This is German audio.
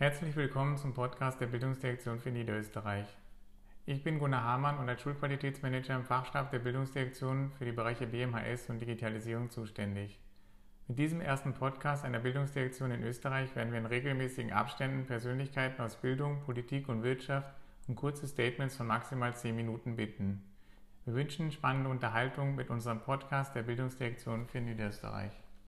Herzlich willkommen zum Podcast der Bildungsdirektion für Niederösterreich. Ich bin Gunnar Hamann und als Schulqualitätsmanager im Fachstab der Bildungsdirektion für die Bereiche BMHS und Digitalisierung zuständig. Mit diesem ersten Podcast einer Bildungsdirektion in Österreich werden wir in regelmäßigen Abständen Persönlichkeiten aus Bildung, Politik und Wirtschaft um kurze Statements von maximal zehn Minuten bitten. Wir wünschen spannende Unterhaltung mit unserem Podcast der Bildungsdirektion für Niederösterreich.